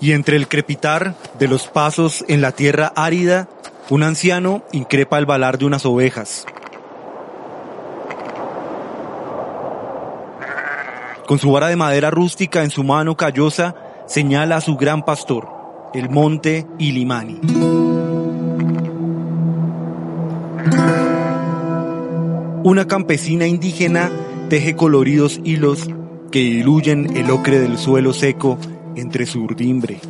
Y entre el crepitar de los pasos en la tierra árida, un anciano increpa el balar de unas ovejas. Con su vara de madera rústica en su mano callosa, señala a su gran pastor, el monte Ilimani. Una campesina indígena teje coloridos hilos que diluyen el ocre del suelo seco entre su urdimbre.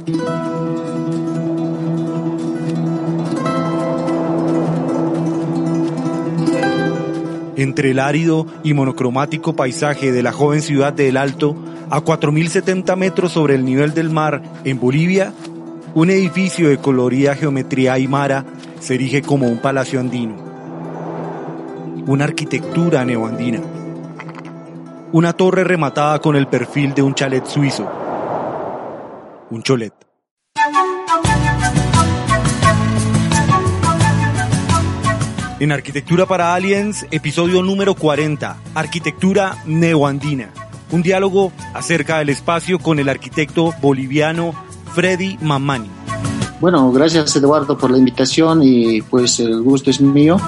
Entre el árido y monocromático paisaje de la joven ciudad de El Alto, a 4.070 metros sobre el nivel del mar en Bolivia, un edificio de colorida geometría aymara se erige como un palacio andino. Una arquitectura neoandina. Una torre rematada con el perfil de un chalet suizo un cholet. En Arquitectura para Aliens, episodio número 40, Arquitectura Neoandina. Un diálogo acerca del espacio con el arquitecto boliviano Freddy Mamani. Bueno, gracias Eduardo por la invitación y pues el gusto es mío.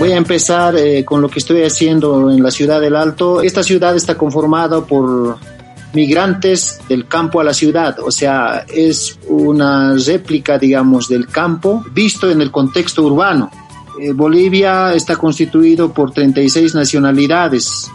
Voy a empezar eh, con lo que estoy haciendo en la ciudad del Alto. Esta ciudad está conformada por migrantes del campo a la ciudad, o sea, es una réplica, digamos, del campo visto en el contexto urbano. Eh, Bolivia está constituido por 36 nacionalidades,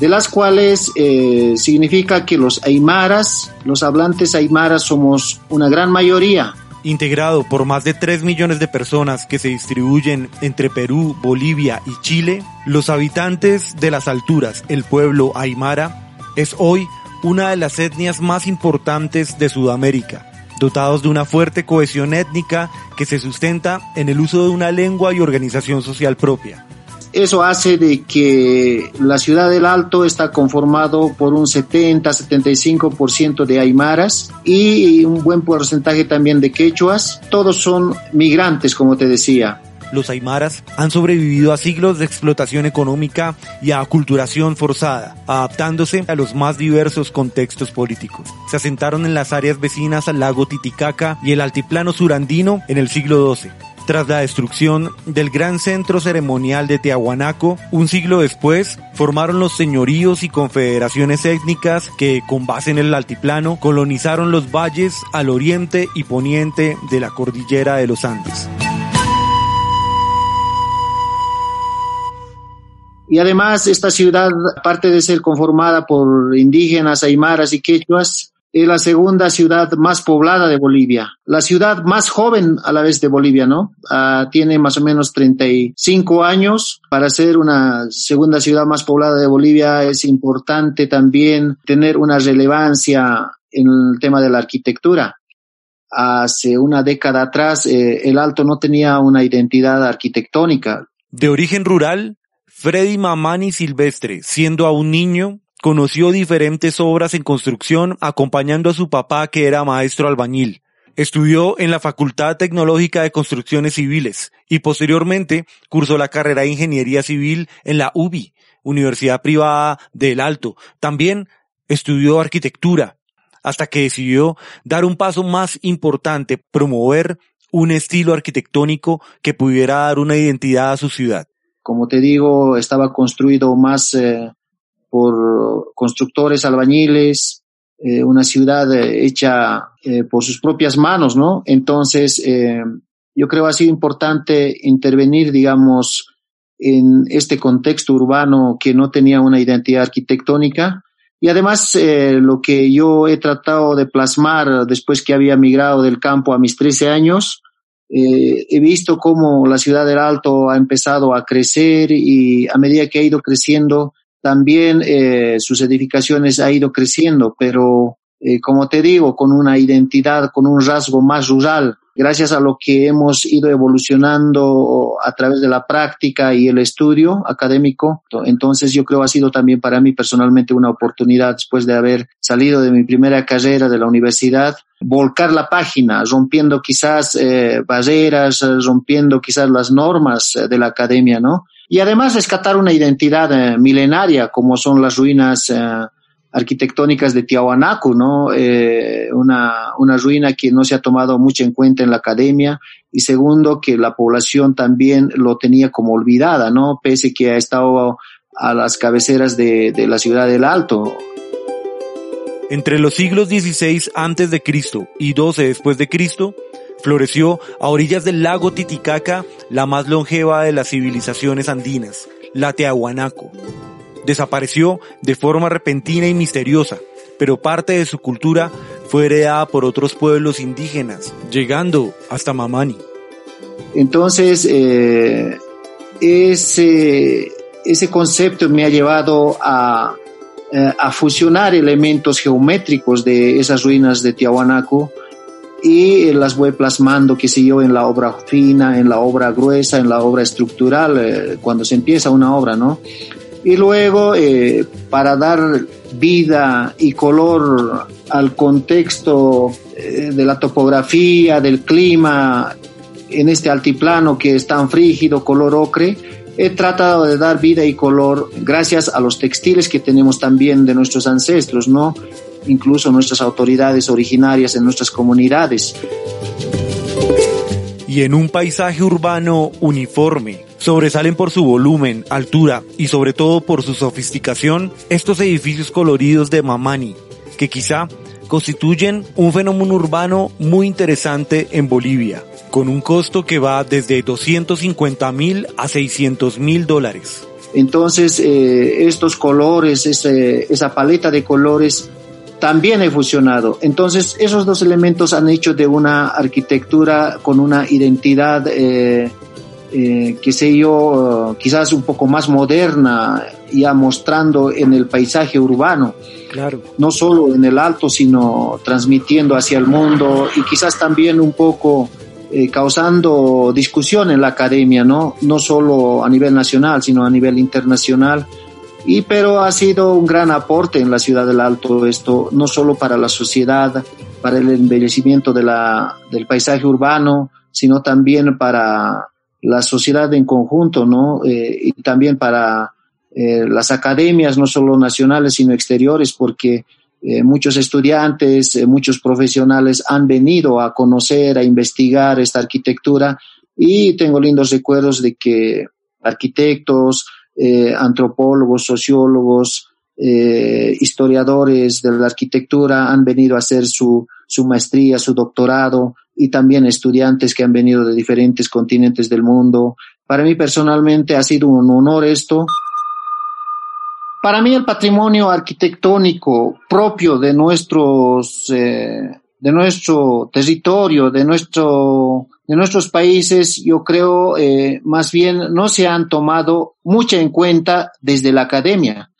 de las cuales eh, significa que los aymaras, los hablantes aymaras somos una gran mayoría. Integrado por más de 3 millones de personas que se distribuyen entre Perú, Bolivia y Chile, los habitantes de las alturas, el pueblo aymara, es hoy una de las etnias más importantes de Sudamérica, dotados de una fuerte cohesión étnica que se sustenta en el uso de una lengua y organización social propia. Eso hace de que la ciudad del Alto está conformado por un 70-75% de aymaras y un buen porcentaje también de quechuas. Todos son migrantes, como te decía los aymaras han sobrevivido a siglos de explotación económica y a aculturación forzada, adaptándose a los más diversos contextos políticos. Se asentaron en las áreas vecinas al lago Titicaca y el altiplano surandino en el siglo XII. Tras la destrucción del gran centro ceremonial de Tiahuanaco, un siglo después, formaron los señoríos y confederaciones étnicas que, con base en el altiplano, colonizaron los valles al oriente y poniente de la cordillera de los Andes. Y además esta ciudad, aparte de ser conformada por indígenas, aymaras y quechuas, es la segunda ciudad más poblada de Bolivia. La ciudad más joven a la vez de Bolivia, ¿no? Ah, tiene más o menos 35 años. Para ser una segunda ciudad más poblada de Bolivia es importante también tener una relevancia en el tema de la arquitectura. Hace una década atrás, eh, el Alto no tenía una identidad arquitectónica. De origen rural, Freddy Mamani Silvestre, siendo aún niño, conoció diferentes obras en construcción acompañando a su papá que era maestro albañil. Estudió en la Facultad Tecnológica de Construcciones Civiles y posteriormente cursó la carrera de Ingeniería Civil en la UBI, Universidad Privada del Alto. También estudió arquitectura hasta que decidió dar un paso más importante, promover un estilo arquitectónico que pudiera dar una identidad a su ciudad como te digo, estaba construido más eh, por constructores albañiles, eh, una ciudad eh, hecha por sus propias manos, ¿no? Entonces, yo creo ha sido importante intervenir, digamos, en este contexto urbano que no tenía una identidad arquitectónica. Y además, lo que yo he tratado de plasmar después que había migrado del campo a mis 13 años, eh, he visto cómo la ciudad del Alto ha empezado a crecer y a medida que ha ido creciendo, también eh, sus edificaciones ha ido creciendo, pero eh, como te digo, con una identidad, con un rasgo más rural, gracias a lo que hemos ido evolucionando a través de la práctica y el estudio académico. Entonces yo creo ha sido también para mí personalmente una oportunidad después de haber salido de mi primera carrera de la universidad, volcar la página, rompiendo quizás eh, barreras, rompiendo quizás las normas de la academia, ¿no? Y además rescatar una identidad eh, milenaria como son las ruinas eh, arquitectónicas de Tiahuanaco, ¿no? Eh, una, una ruina que no se ha tomado mucho en cuenta en la academia y segundo que la población también lo tenía como olvidada, ¿no? Pese que ha estado a las cabeceras de, la ciudad del Alto. Entre los siglos XVI antes de Cristo y XII después de Cristo, floreció a orillas del lago Titicaca la más longeva de las civilizaciones andinas, la Tiahuanaco desapareció de forma repentina y misteriosa, pero parte de su cultura fue heredada por otros pueblos indígenas, llegando hasta Mamani. Entonces, eh, ese, ese concepto me ha llevado a, eh, a fusionar elementos geométricos de esas ruinas de Tiahuanaco y las voy plasmando, qué sé yo, en la obra fina, en la obra gruesa, en la obra estructural, eh, cuando se empieza una obra, ¿no? Y luego, eh, para dar vida y color al contexto eh, de la topografía, del clima, en este altiplano que es tan frígido, color ocre, he tratado de dar vida y color gracias a los textiles que tenemos también de nuestros ancestros, ¿no? Incluso nuestras autoridades originarias en nuestras comunidades. Y en un paisaje urbano uniforme, Sobresalen por su volumen, altura y sobre todo por su sofisticación estos edificios coloridos de Mamani, que quizá constituyen un fenómeno urbano muy interesante en Bolivia, con un costo que va desde 250 mil a 600 mil dólares. Entonces, eh, estos colores, esa paleta de colores, también he fusionado. Entonces, esos dos elementos han hecho de una arquitectura con una identidad eh, eh, qué sé yo, quizás un poco más moderna, ya mostrando en el paisaje urbano. Claro. No solo en el alto, sino transmitiendo hacia el mundo y quizás también un poco eh, causando discusión en la academia, ¿no? No solo a nivel nacional, sino a nivel internacional. Y pero ha sido un gran aporte en la ciudad del Alto esto, no solo para la sociedad, para el embellecimiento de la, del paisaje urbano, sino también para la sociedad en conjunto, ¿no? Eh, y también para eh, las academias, no solo nacionales, sino exteriores, porque eh, muchos estudiantes, muchos profesionales han venido a conocer, a investigar esta arquitectura y tengo lindos recuerdos de que arquitectos, antropólogos, sociólogos, historiadores de la arquitectura han venido a hacer su, su maestría, su doctorado y también estudiantes que han venido de diferentes continentes del mundo. Para mí personalmente ha sido un honor esto. Para mí el patrimonio arquitectónico propio de nuestros, eh, de nuestro territorio, de nuestro, de nuestros países, yo creo, eh, más bien no se han tomado mucho en cuenta desde la academia.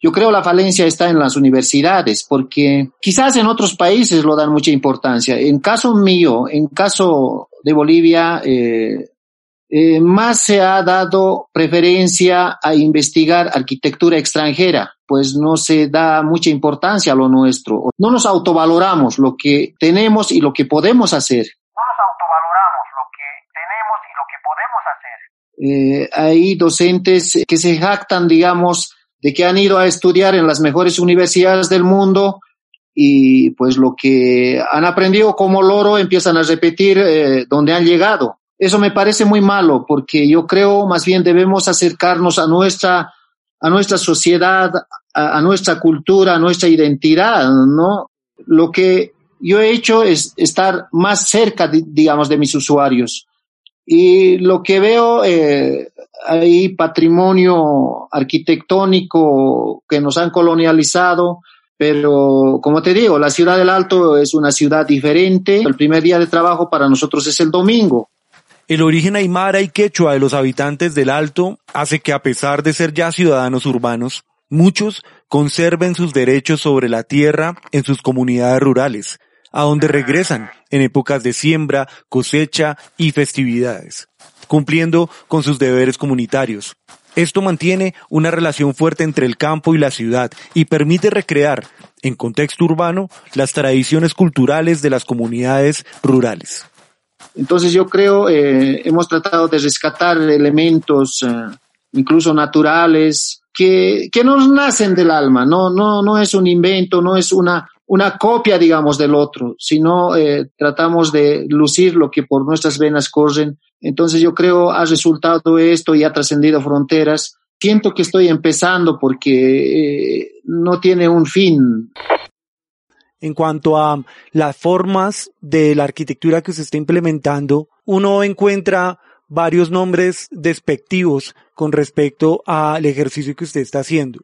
Yo creo la falencia está en las universidades, porque quizás en otros países lo dan mucha importancia. En caso mío, en caso de Bolivia, eh, eh, más se ha dado preferencia a investigar arquitectura extranjera, pues no se da mucha importancia a lo nuestro. No nos autovaloramos lo que tenemos y lo que podemos hacer. No nos autovaloramos lo que tenemos y que podemos hacer. Eh, hay docentes que se jactan, digamos, de que han ido a estudiar en las mejores universidades del mundo y pues lo que han aprendido como loro empiezan a repetir eh, donde han llegado. Eso me parece muy malo porque yo creo más bien debemos acercarnos a nuestra, a nuestra sociedad, a, a nuestra cultura, a nuestra identidad, ¿no? Lo que yo he hecho es estar más cerca, digamos, de mis usuarios. Y lo que veo, eh, hay patrimonio arquitectónico que nos han colonializado, pero como te digo, la ciudad del Alto es una ciudad diferente. El primer día de trabajo para nosotros es el domingo. El origen aymara y quechua de los habitantes del Alto hace que a pesar de ser ya ciudadanos urbanos, muchos conserven sus derechos sobre la tierra en sus comunidades rurales, a donde regresan en épocas de siembra, cosecha y festividades, cumpliendo con sus deberes comunitarios. Esto mantiene una relación fuerte entre el campo y la ciudad y permite recrear, en contexto urbano, las tradiciones culturales de las comunidades rurales. Entonces yo creo, eh, hemos tratado de rescatar elementos eh, incluso naturales que, que nos nacen del alma, no, no, no es un invento, no es una, una copia, digamos, del otro, sino eh, tratamos de lucir lo que por nuestras venas corren. Entonces yo creo ha resultado esto y ha trascendido fronteras. Siento que estoy empezando porque eh, no tiene un fin. En cuanto a las formas de la arquitectura que se está implementando, uno encuentra varios nombres despectivos con respecto al ejercicio que usted está haciendo.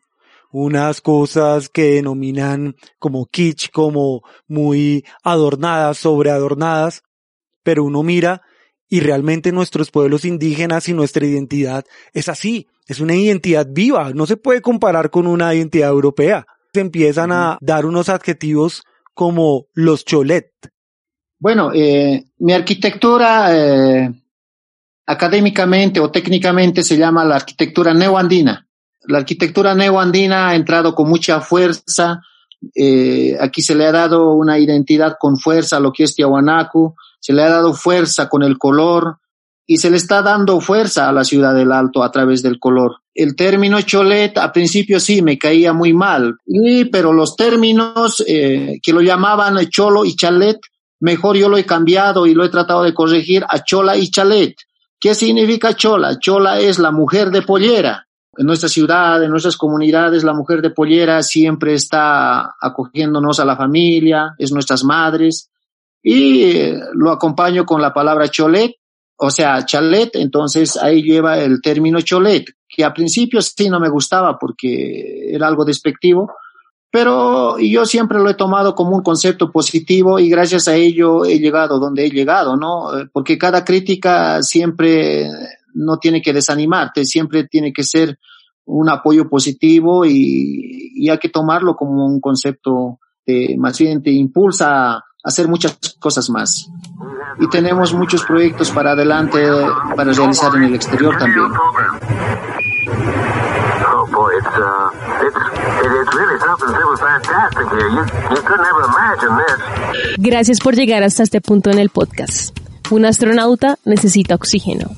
Unas cosas que denominan como kitsch, como muy adornadas, sobreadornadas, pero uno mira y realmente nuestros pueblos indígenas y nuestra identidad es así, es una identidad viva, no se puede comparar con una identidad europea. Se empiezan a dar unos adjetivos como los cholet. Bueno, eh, mi arquitectura eh, académicamente o técnicamente se llama la arquitectura neoandina. La arquitectura neoandina ha entrado con mucha fuerza. Eh, aquí se le ha dado una identidad con fuerza a lo que es Tiahuanacu, se le ha dado fuerza con el color y se le está dando fuerza a la ciudad del Alto a través del color. El término cholet a principio sí me caía muy mal, y, pero los términos eh, que lo llamaban cholo y chalet, mejor yo lo he cambiado y lo he tratado de corregir a chola y chalet. ¿Qué significa chola? Chola es la mujer de pollera. En nuestra ciudad, en nuestras comunidades, la mujer de pollera siempre está acogiéndonos a la familia, es nuestras madres. Y eh, lo acompaño con la palabra cholet, o sea, chalet, entonces ahí lleva el término cholet, que a principio sí no me gustaba porque era algo despectivo, pero yo siempre lo he tomado como un concepto positivo y gracias a ello he llegado donde he llegado, ¿no? Eh, porque cada crítica siempre no tiene que desanimarte, siempre tiene que ser un apoyo positivo y, y hay que tomarlo como un concepto que más bien te impulsa a hacer muchas cosas más. Y tenemos muchos proyectos para adelante para realizar en el exterior también. Gracias por llegar hasta este punto en el podcast. Un astronauta necesita oxígeno.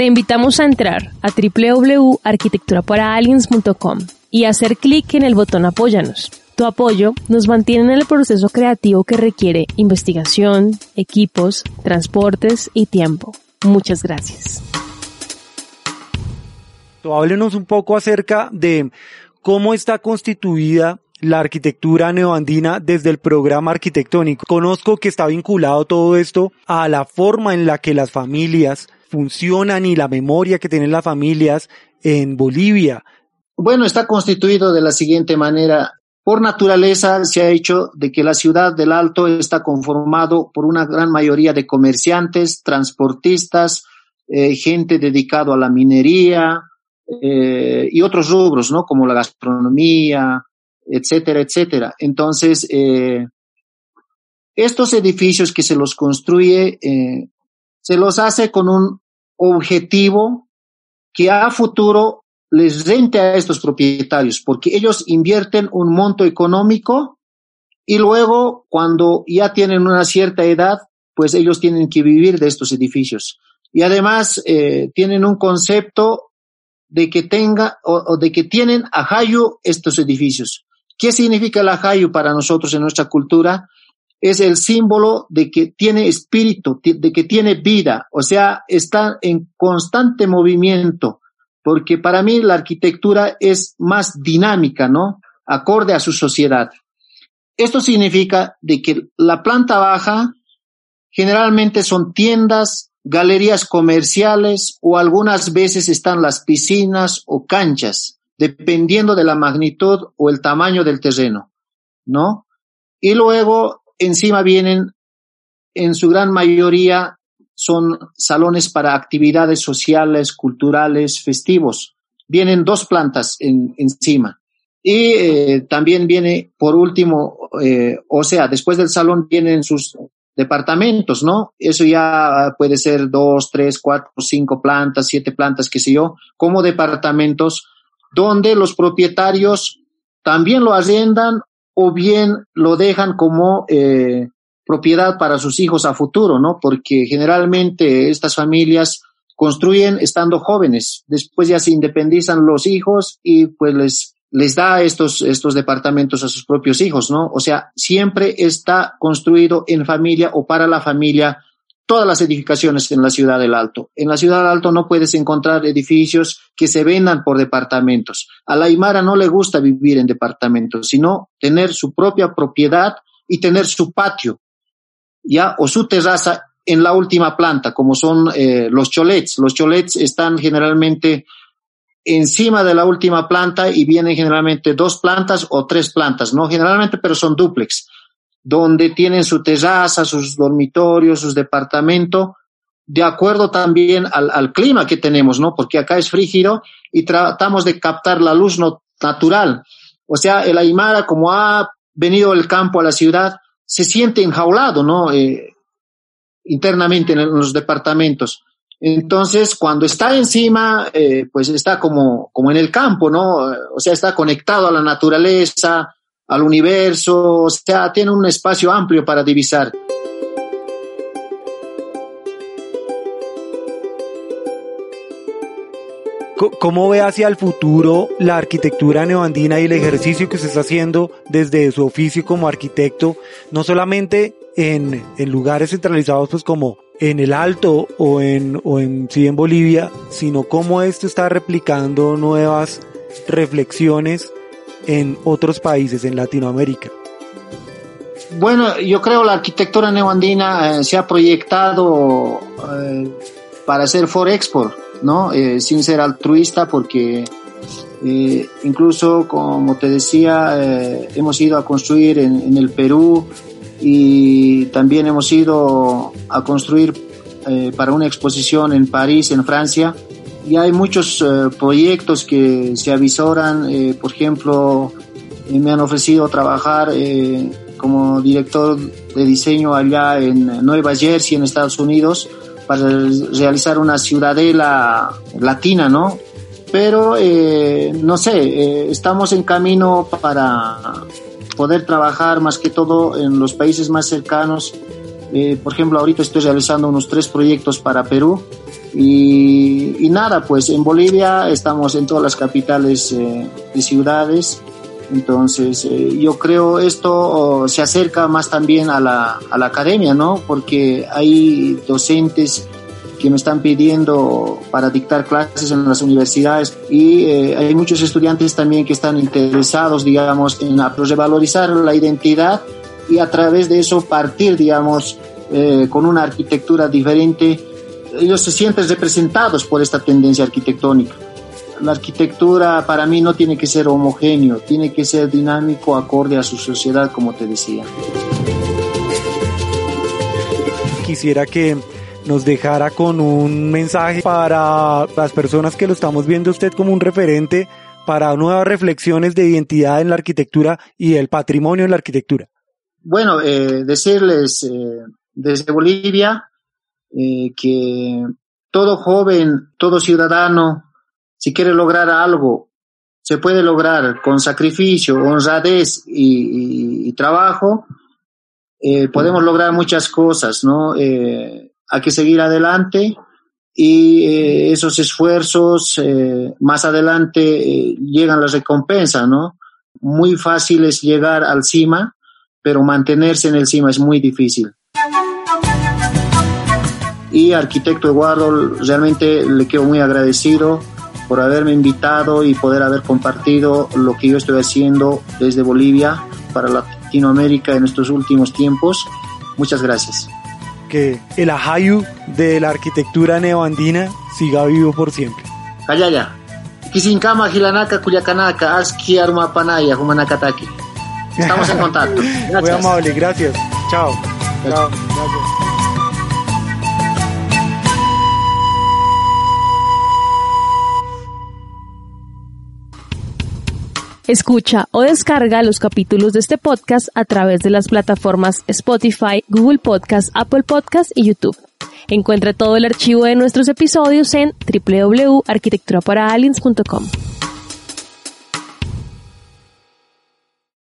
Te invitamos a entrar a www.arquitecturaparaaliens.com y hacer clic en el botón Apóyanos. Tu apoyo nos mantiene en el proceso creativo que requiere investigación, equipos, transportes y tiempo. Muchas gracias. Háblenos un poco acerca de cómo está constituida la arquitectura neoandina desde el programa arquitectónico. Conozco que está vinculado todo esto a la forma en la que las familias funcionan y la memoria que tienen las familias en Bolivia. Bueno, está constituido de la siguiente manera. Por naturaleza se ha hecho de que la ciudad del Alto está conformado por una gran mayoría de comerciantes, transportistas, eh, gente dedicado a la minería, eh, y otros rubros, ¿no? Como la gastronomía, etcétera, etcétera. Entonces, eh, estos edificios que se los construye, se los hace con un objetivo que a futuro les rente a estos propietarios, porque ellos invierten un monto económico y luego, cuando ya tienen una cierta edad, pues ellos tienen que vivir de estos edificios. Y además, eh, tienen un concepto de que tenga o, de que tienen ajayu estos edificios. ¿Qué significa el ajayu para nosotros en nuestra cultura? Es el símbolo de que tiene espíritu, de que tiene vida, o sea, está en constante movimiento, porque para mí la arquitectura es más dinámica, ¿no? Acorde a su sociedad. Esto significa de que la planta baja generalmente son tiendas, galerías comerciales o algunas veces están las piscinas o canchas, dependiendo de la magnitud o el tamaño del terreno, ¿no? Y luego encima vienen, en su gran mayoría, son salones para actividades sociales, culturales, festivos. Vienen dos plantas en, encima. Y eh, también viene, por último, eh, o sea, después del salón vienen sus departamentos, ¿no? Eso ya puede ser dos, tres, cuatro, cinco plantas, siete plantas, qué sé yo, como departamentos donde los propietarios también lo arriendan o bien lo dejan como eh, propiedad para sus hijos a futuro, ¿no? Porque generalmente estas familias construyen estando jóvenes, después ya se independizan los hijos y pues les les da estos, estos departamentos a sus propios hijos, ¿no? O sea, siempre está construido en familia o para la familia todas las edificaciones en la ciudad del Alto. En la ciudad del Alto no puedes encontrar edificios que se vendan por departamentos. A la Aymara no le gusta vivir en departamentos, sino tener su propia propiedad y tener su patio, ya, o su terraza en la última planta, como son eh, los cholets. Los cholets están generalmente encima de la última planta y vienen generalmente dos plantas o tres plantas, no generalmente, pero son duplex, donde tienen su terraza, sus dormitorios, sus departamentos, de acuerdo también al, clima que tenemos, ¿no? Porque acá es frígido y tratamos de captar la luz natural. O sea, el Aymara, como ha venido del campo a la ciudad, se siente enjaulado, ¿no? Eh, internamente en los departamentos. Entonces, cuando está encima, eh, pues está como, como en el campo, ¿no? O sea, está conectado a la naturaleza, al universo, o sea, tiene un espacio amplio para divisar. ¿Cómo ve hacia el futuro la arquitectura neoandina y el ejercicio que se está haciendo desde su oficio como arquitecto, no solamente en, en lugares centralizados pues como en el Alto o en, o en, sí en Bolivia, sino cómo esto está replicando nuevas reflexiones en otros países, en Latinoamérica. Bueno, yo creo la arquitectura neoandina eh, se ha proyectado eh, para hacer for export, ¿no? Eh, sin ser altruista porque incluso, como te decía, hemos ido a construir en, el Perú, y también hemos ido a construir para una exposición en París, en Francia. Y hay muchos eh, proyectos que se avisoran, eh, por ejemplo, eh, me han ofrecido trabajar eh, como director de diseño allá en Nueva Jersey, en Estados Unidos, para realizar una ciudadela latina, ¿no? Pero, no sé, estamos en camino para poder trabajar más que todo en los países más cercanos. Por ejemplo, ahorita estoy realizando unos tres proyectos para Perú y, y nada, pues en Bolivia estamos en todas las capitales eh, de ciudades. Entonces, eh, yo creo esto oh, se acerca más también a la, a la academia, ¿no? Porque hay docentes que me están pidiendo para dictar clases en las universidades y eh, hay muchos estudiantes también que están interesados, digamos, en revalorizar la identidad y a través de eso partir, digamos, eh, con una arquitectura diferente. Ellos se sienten representados por esta tendencia arquitectónica. La arquitectura para mí no tiene que ser homogéneo, tiene que ser dinámico, acorde a su sociedad, como te decía. Quisiera que nos dejara con un mensaje para las personas que lo estamos viendo usted como un referente para nuevas reflexiones de identidad en la arquitectura y el patrimonio en la arquitectura. Bueno, eh, decirles eh, desde Bolivia eh, que todo joven, todo ciudadano, si quiere lograr algo, se puede lograr con sacrificio, honradez y, trabajo. Eh, podemos lograr muchas cosas, ¿no? Eh, hay que seguir adelante y eh, esos esfuerzos más adelante llegan las recompensas, ¿no? Muy fácil es llegar al cima, pero mantenerse en el cima es muy difícil. Y arquitecto Eduardo, realmente le quedo muy agradecido por haberme invitado y poder haber compartido lo que yo estoy haciendo desde Bolivia para Latinoamérica en estos últimos tiempos. Muchas gracias que el ajayu de la arquitectura neoandina siga vivo por siempre. Kayaya. Kisinkama Gilanaka Cuyacanaka, Aski Armapanaya, Humanakataki. Estamos en contacto. Gracias. Muy amable, gracias. Chao. Gracias. Chao. Gracias. Escucha o descarga los capítulos de este podcast a través de las plataformas Spotify, Google Podcast, Apple Podcast y YouTube. Encuentra todo el archivo de nuestros episodios en www.arquitecturaparaliens.com.